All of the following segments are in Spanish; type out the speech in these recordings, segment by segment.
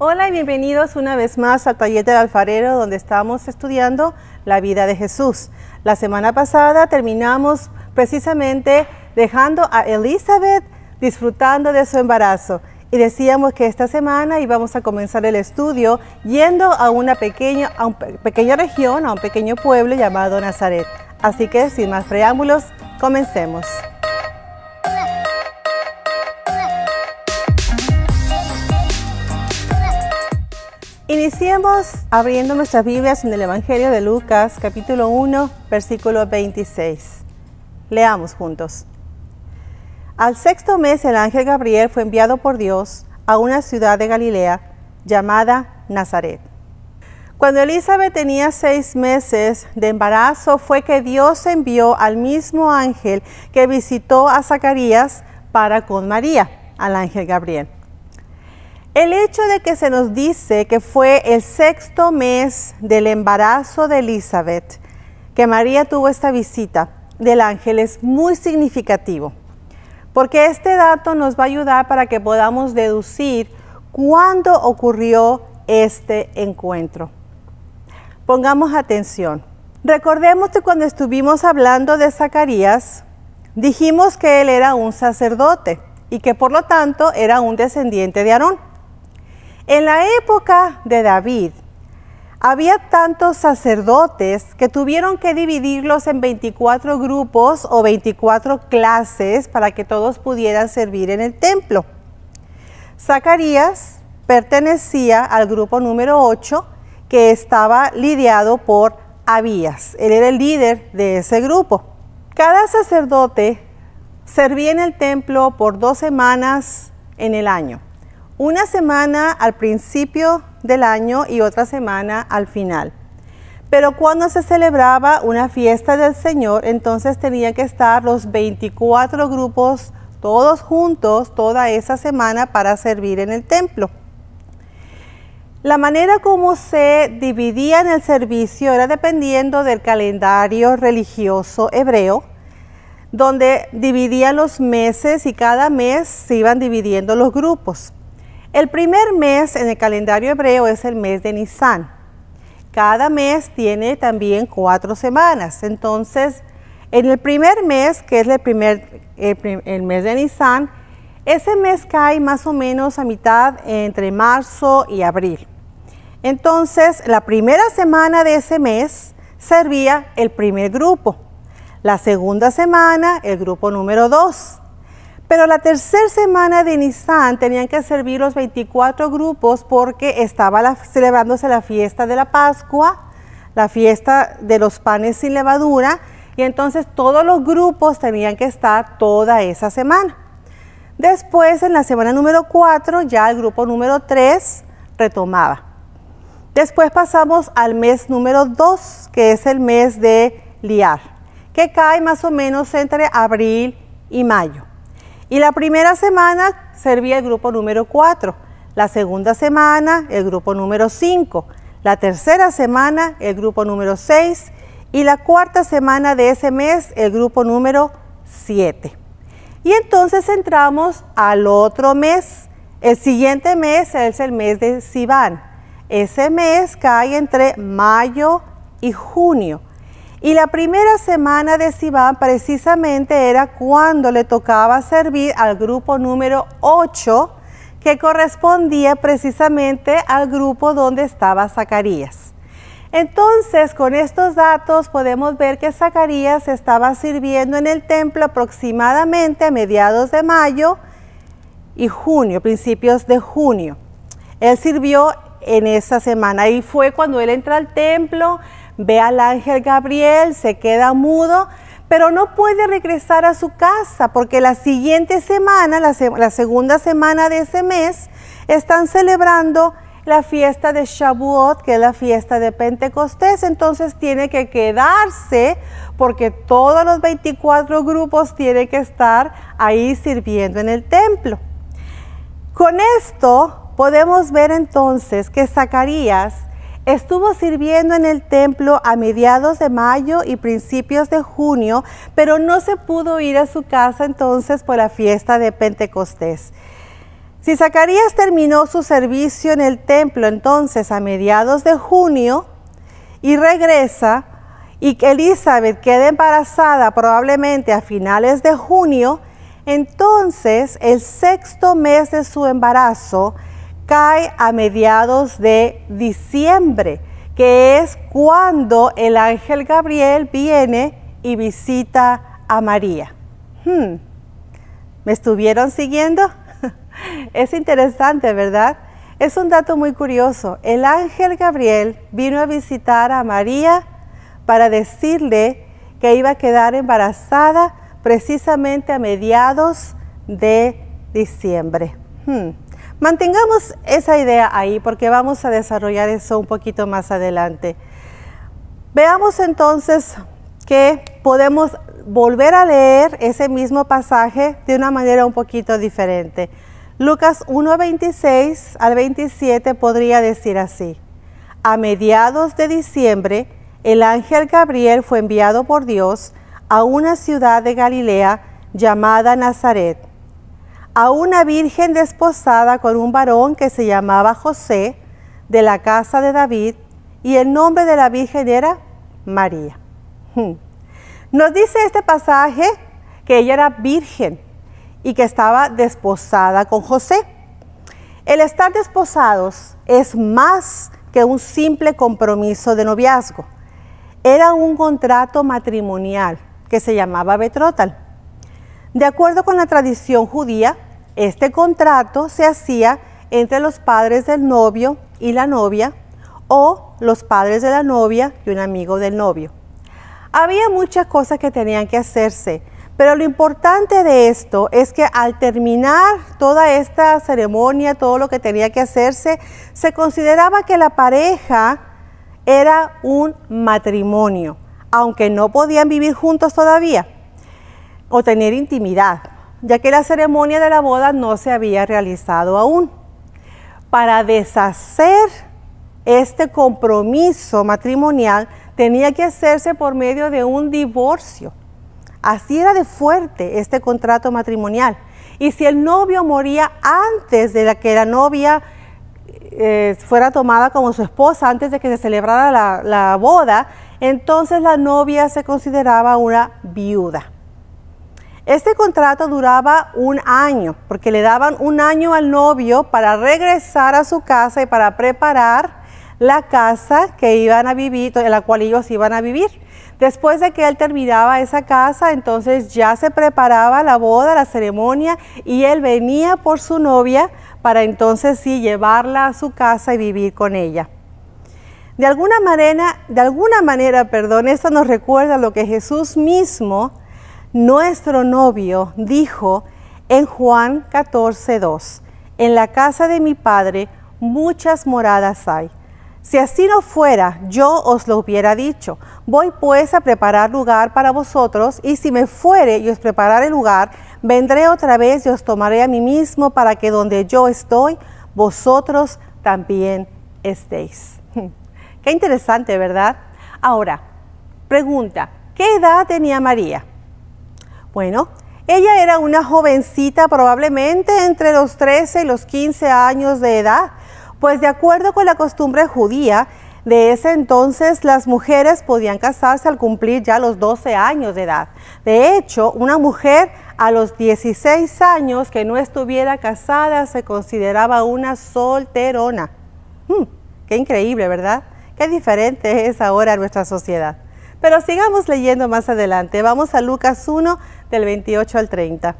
Hola y bienvenidos una vez más al taller del alfarero donde estamos estudiando la vida de Jesús. La semana pasada terminamos precisamente dejando a Elizabeth disfrutando de su embarazo y decíamos que esta semana íbamos a comenzar el estudio yendo a una pequeña, a pequeña región, a un pequeño pueblo llamado Nazaret. Así que sin más preámbulos, comencemos. Iniciemos abriendo nuestras Biblias en el Evangelio de Lucas, capítulo 1, versículo 26. Leamos juntos. Al sexto mes el ángel Gabriel fue enviado por Dios a una ciudad de Galilea llamada Nazaret. Cuando Elizabeth tenía seis meses de embarazo fue que Dios envió al mismo ángel que visitó a Zacarías para con María, al ángel Gabriel. El hecho de que se nos dice que fue el sexto mes del embarazo de Elizabeth que María tuvo esta visita del ángel es muy significativo, porque este dato nos va a ayudar para que podamos deducir cuándo ocurrió este encuentro. Pongamos atención. Recordemos que cuando estuvimos hablando de Zacarías, dijimos que él era un sacerdote y que por lo tanto era un descendiente de Aarón. En la época de David, había tantos sacerdotes que tuvieron que dividirlos en 24 grupos o 24 clases para que todos pudieran servir en el templo. Zacarías pertenecía al grupo número 8 que estaba lidiado por Abías. Él era el líder de ese grupo. Cada sacerdote servía en el templo por dos semanas en el año una semana al principio del año y otra semana al final. Pero cuando se celebraba una fiesta del Señor, entonces tenían que estar los 24 grupos todos juntos toda esa semana para servir en el templo. La manera como se dividía en el servicio era dependiendo del calendario religioso hebreo, donde dividían los meses y cada mes se iban dividiendo los grupos. El primer mes en el calendario hebreo es el mes de Nisan. Cada mes tiene también cuatro semanas. Entonces, en el primer mes, que es el, primer, el, mes de Nisan, ese mes cae más o menos a mitad entre marzo y abril. Entonces, la primera semana de ese mes servía el primer grupo. La segunda semana, el grupo número dos. Pero la tercera semana de Nisan tenían que servir los 24 grupos porque estaba celebrándose la fiesta de la Pascua, la fiesta de los panes sin levadura, y entonces todos los grupos tenían que estar toda esa semana. Después, en la semana número 4, ya el grupo número 3 retomaba. Después pasamos al mes número 2, que es el mes de Liar, que cae más o menos entre abril y mayo. Y la primera semana servía el grupo número 4, la segunda semana el grupo número 5, la tercera semana el grupo número 6 y la cuarta semana de ese mes el grupo número 7. Y entonces entramos al otro mes. El siguiente mes es el mes de Sivan. Ese mes cae entre mayo y junio. Y la primera semana de Sivan precisamente era cuando le tocaba servir al grupo número 8, que correspondía precisamente al grupo donde estaba Zacarías. Entonces, con estos datos podemos ver que Zacarías estaba sirviendo en el templo aproximadamente a mediados de mayo y junio, principios de junio. Él sirvió en esa semana y fue cuando él entra al templo, ve al ángel Gabriel, se queda mudo, pero no puede regresar a su casa porque la siguiente semana, la, segunda semana de ese mes, están celebrando la fiesta de Shavuot, que es la fiesta de Pentecostés, entonces tiene que quedarse porque todos los 24 grupos tienen que estar ahí sirviendo en el templo. Con esto podemos ver entonces que Zacarías Estuvo sirviendo en el templo a mediados de mayo y principios de junio, pero no se pudo ir a su casa entonces por la fiesta de Pentecostés. Si Zacarías terminó su servicio en el templo entonces a mediados de junio y regresa y que Elizabeth queda embarazada probablemente a finales de junio, entonces el sexto mes de su embarazo cae a mediados de diciembre, que es cuando el ángel Gabriel viene y visita a María. Hmm. ¿Me estuvieron siguiendo? es interesante, ¿verdad? Es un dato muy curioso. El ángel Gabriel vino a visitar a María para decirle que iba a quedar embarazada precisamente a mediados de diciembre. Hmm. Mantengamos esa idea ahí porque vamos a desarrollar eso un poquito más adelante. Veamos entonces que podemos volver a leer ese mismo pasaje de una manera un poquito diferente. Lucas 1.26 al 27 podría decir así. A mediados de diciembre, el ángel Gabriel fue enviado por Dios a una ciudad de Galilea llamada Nazaret, a una virgen desposada con un varón que se llamaba José, de la casa de David, y el nombre de la virgen era María. Hmm. Nos dice este pasaje que ella era virgen y que estaba desposada con José. El estar desposados es más que un simple compromiso de noviazgo. Era un contrato matrimonial que se llamaba betrotal. De acuerdo con la tradición judía, este contrato se hacía entre los padres del novio y la novia o los padres de la novia y un amigo del novio. Había muchas cosas que tenían que hacerse, pero lo importante de esto es que al terminar toda esta ceremonia, todo lo que tenía que hacerse, se consideraba que la pareja era un matrimonio aunque no podían vivir juntos todavía o tener intimidad, ya que la ceremonia de la boda no se había realizado aún. Para deshacer este compromiso matrimonial tenía que hacerse por medio de un divorcio. Así era de fuerte este contrato matrimonial. Y si el novio moría antes de la que la novia eh, fuera tomada como su esposa, antes de que se celebrara la, la boda, entonces la novia se consideraba una viuda. Este contrato duraba un año, porque le daban un año al novio para regresar a su casa y para preparar la casa que iban a vivir, en la cual ellos iban a vivir. Después de que él terminaba esa casa, entonces ya se preparaba la boda, la ceremonia, y él venía por su novia para entonces sí llevarla a su casa y vivir con ella. De alguna manera, de alguna manera, perdón, esto nos recuerda lo que Jesús mismo, nuestro novio, dijo en Juan 14, 2. En la casa de mi Padre muchas moradas hay. Si así no fuera, yo os lo hubiera dicho. Voy pues a preparar lugar para vosotros, y si me fuere y os prepararé lugar, vendré otra vez y os tomaré a mí mismo para que donde yo estoy, vosotros también estéis. Qué interesante, ¿verdad? Ahora, pregunta, ¿qué edad tenía María? Bueno, ella era una jovencita probablemente entre los 13 y los 15 años de edad, pues de acuerdo con la costumbre judía, de ese entonces las mujeres podían casarse al cumplir ya los 12 años de edad. De hecho, una mujer a los 16 años que no estuviera casada se consideraba una solterona. Hmm, qué increíble, ¿verdad? Qué diferente es ahora nuestra sociedad. Pero sigamos leyendo más adelante. Vamos a Lucas 1 del 28 al 30.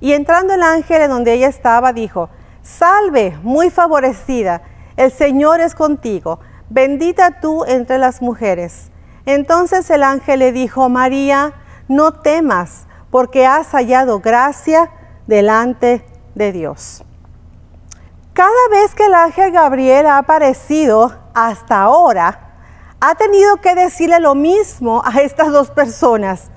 Y entrando el ángel en donde ella estaba, dijo, Salve, muy favorecida, el Señor es contigo, bendita tú entre las mujeres. Entonces el ángel le dijo, María, no temas, porque has hallado gracia delante de Dios. Cada vez que el ángel Gabriel ha aparecido hasta ahora, ha tenido que decirle lo mismo a estas dos personas.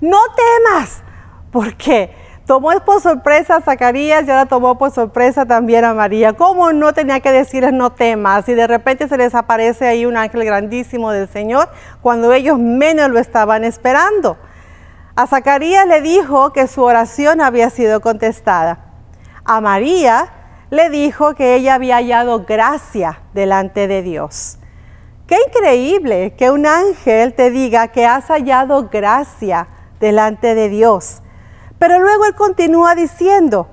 No temas, porque tomó por sorpresa a Zacarías y ahora tomó por sorpresa también a María. ¿Cómo no tenía que decirles no temas? Y de repente se les aparece ahí un ángel grandísimo del Señor cuando ellos menos lo estaban esperando. A Zacarías le dijo que su oración había sido contestada. a María, le dijo que ella había hallado gracia delante de Dios. Qué increíble que un ángel te diga que has hallado gracia delante de Dios. Pero luego él continúa diciendo,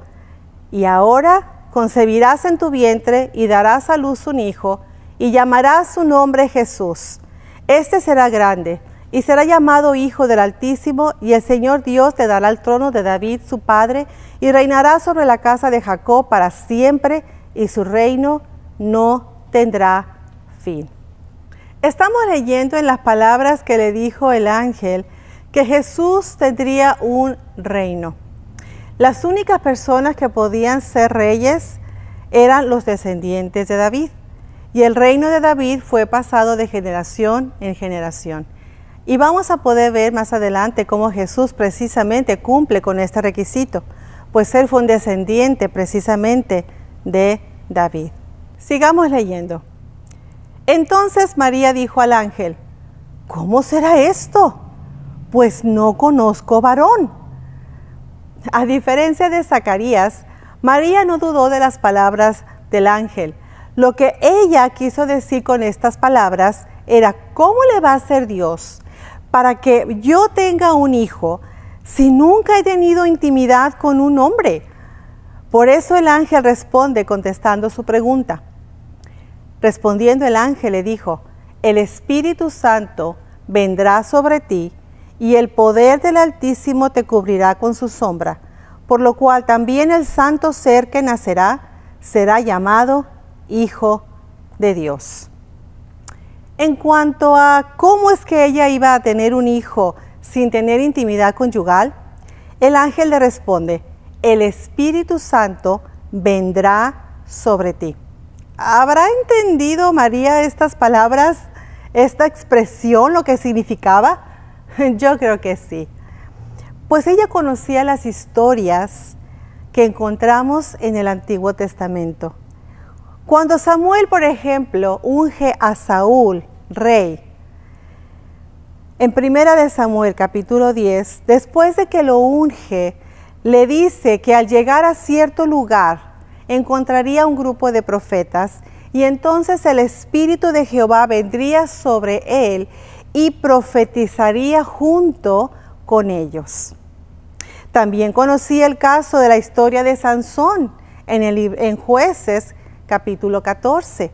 y ahora concebirás en tu vientre y darás a luz un hijo, y llamarás su nombre Jesús. Este será grande y será llamado Hijo del Altísimo, y el Señor Dios te dará el trono de David, su padre, y reinará sobre la casa de Jacob para siempre, y su reino no tendrá fin. Estamos leyendo en las palabras que le dijo el ángel que Jesús tendría un reino. Las únicas personas que podían ser reyes eran los descendientes de David. Y el reino de David fue pasado de generación en generación. Y vamos a poder ver más adelante cómo Jesús precisamente cumple con este requisito, pues él fue un descendiente precisamente de David. Sigamos leyendo. Entonces María dijo al ángel, ¿cómo será esto? Pues no conozco varón. A diferencia de Zacarías, María no dudó de las palabras del ángel. Lo que ella quiso decir con estas palabras era, ¿cómo le va a ser Dios para que yo tenga un hijo si nunca he tenido intimidad con un hombre? Por eso el ángel responde contestando su pregunta. Respondiendo el ángel le dijo, el Espíritu Santo vendrá sobre ti y el poder del Altísimo te cubrirá con su sombra, por lo cual también el santo ser que nacerá será llamado Hijo de Dios. En cuanto a cómo es que ella iba a tener un hijo sin tener intimidad conyugal, el ángel le responde, el Espíritu Santo vendrá sobre ti. ¿Habrá entendido María estas palabras, esta expresión, lo que significaba? Yo creo que sí. Pues ella conocía las historias que encontramos en el Antiguo Testamento. Cuando Samuel, por ejemplo, unge a Saúl, rey, en Primera de Samuel capítulo 10, después de que lo unge, le dice que al llegar a cierto lugar, encontraría un grupo de profetas y entonces el Espíritu de Jehová vendría sobre él y profetizaría junto con ellos. También conocí el caso de la historia de Sansón en, el, en jueces capítulo 14.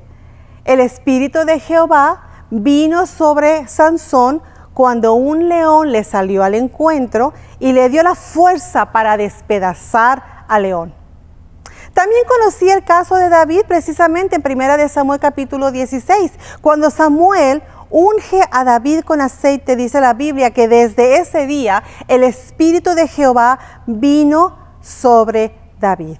El Espíritu de Jehová vino sobre Sansón cuando un león le salió al encuentro y le dio la fuerza para despedazar al león. También conocí el caso de David precisamente en 1 de Samuel capítulo 16, cuando Samuel unge a David con aceite, dice la Biblia que desde ese día el Espíritu de Jehová vino sobre David.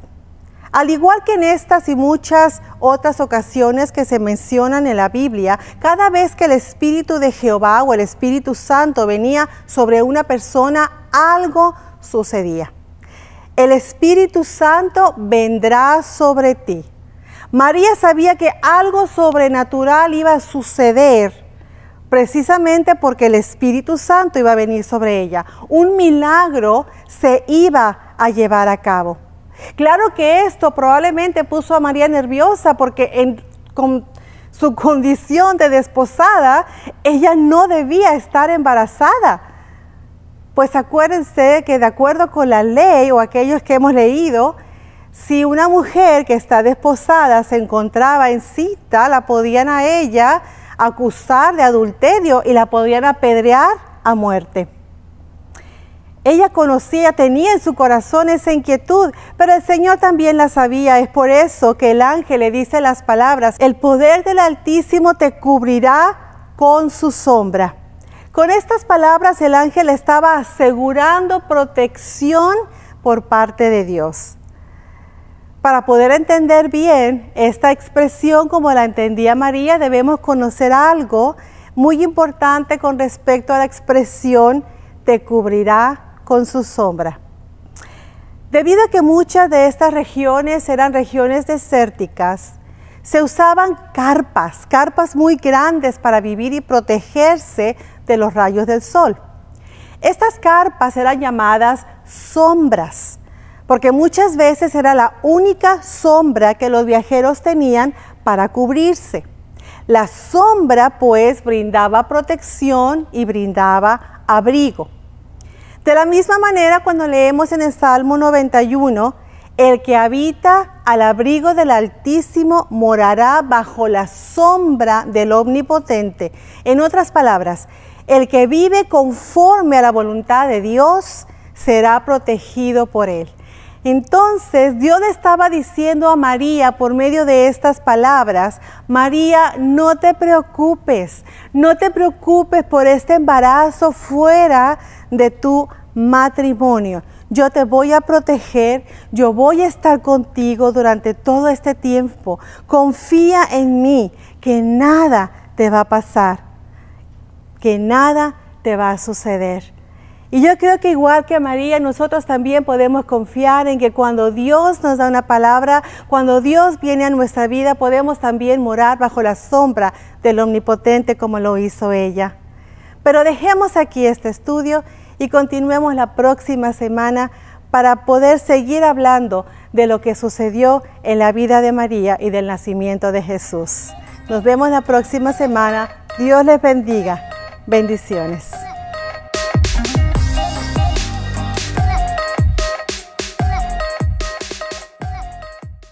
Al igual que en estas y muchas otras ocasiones que se mencionan en la Biblia, cada vez que el Espíritu de Jehová o el Espíritu Santo venía sobre una persona, algo sucedía el Espíritu Santo vendrá sobre ti. María sabía que algo sobrenatural iba a suceder precisamente porque el Espíritu Santo iba a venir sobre ella. Un milagro se iba a llevar a cabo. Claro que esto probablemente puso a María nerviosa porque con su condición de desposada, ella no debía estar embarazada. Pues acuérdense que de acuerdo con la ley o aquellos que hemos leído, si una mujer que está desposada se encontraba en cita, la podían a ella acusar de adulterio y la podían apedrear a muerte. Ella conocía, tenía en su corazón esa inquietud, pero el Señor también la sabía. Es por eso que el ángel le dice las palabras, el poder del Altísimo te cubrirá con su sombra. Con estas palabras el ángel estaba asegurando protección por parte de Dios. Para poder entender bien esta expresión como la entendía María, debemos conocer algo muy importante con respecto a la expresión te cubrirá con su sombra. Debido a que muchas de estas regiones eran regiones desérticas, se usaban carpas, carpas muy grandes para vivir y protegerse de los rayos del sol. Estas carpas eran llamadas sombras, porque muchas veces era la única sombra que los viajeros tenían para cubrirse. La sombra pues brindaba protección y brindaba abrigo. De la misma manera cuando leemos en el Salmo 91, el que habita al abrigo del Altísimo morará bajo la sombra del Omnipotente. En otras palabras, el que vive conforme a la voluntad de Dios será protegido por él. Entonces Dios le estaba diciendo a María por medio de estas palabras, María, no te preocupes, no te preocupes por este embarazo fuera de tu matrimonio. Yo te voy a proteger, yo voy a estar contigo durante todo este tiempo. Confía en mí, que nada te va a pasar, que nada te va a suceder. Y yo creo que igual que María, nosotros también podemos confiar en que cuando Dios nos da una palabra, cuando Dios viene a nuestra vida, podemos también morar bajo la sombra del Omnipotente como lo hizo ella. Pero dejemos aquí este estudio y continuemos la próxima semana para poder seguir hablando de lo que sucedió en la vida de María y del nacimiento de Jesús. Nos vemos la próxima semana. Dios les bendiga. Bendiciones.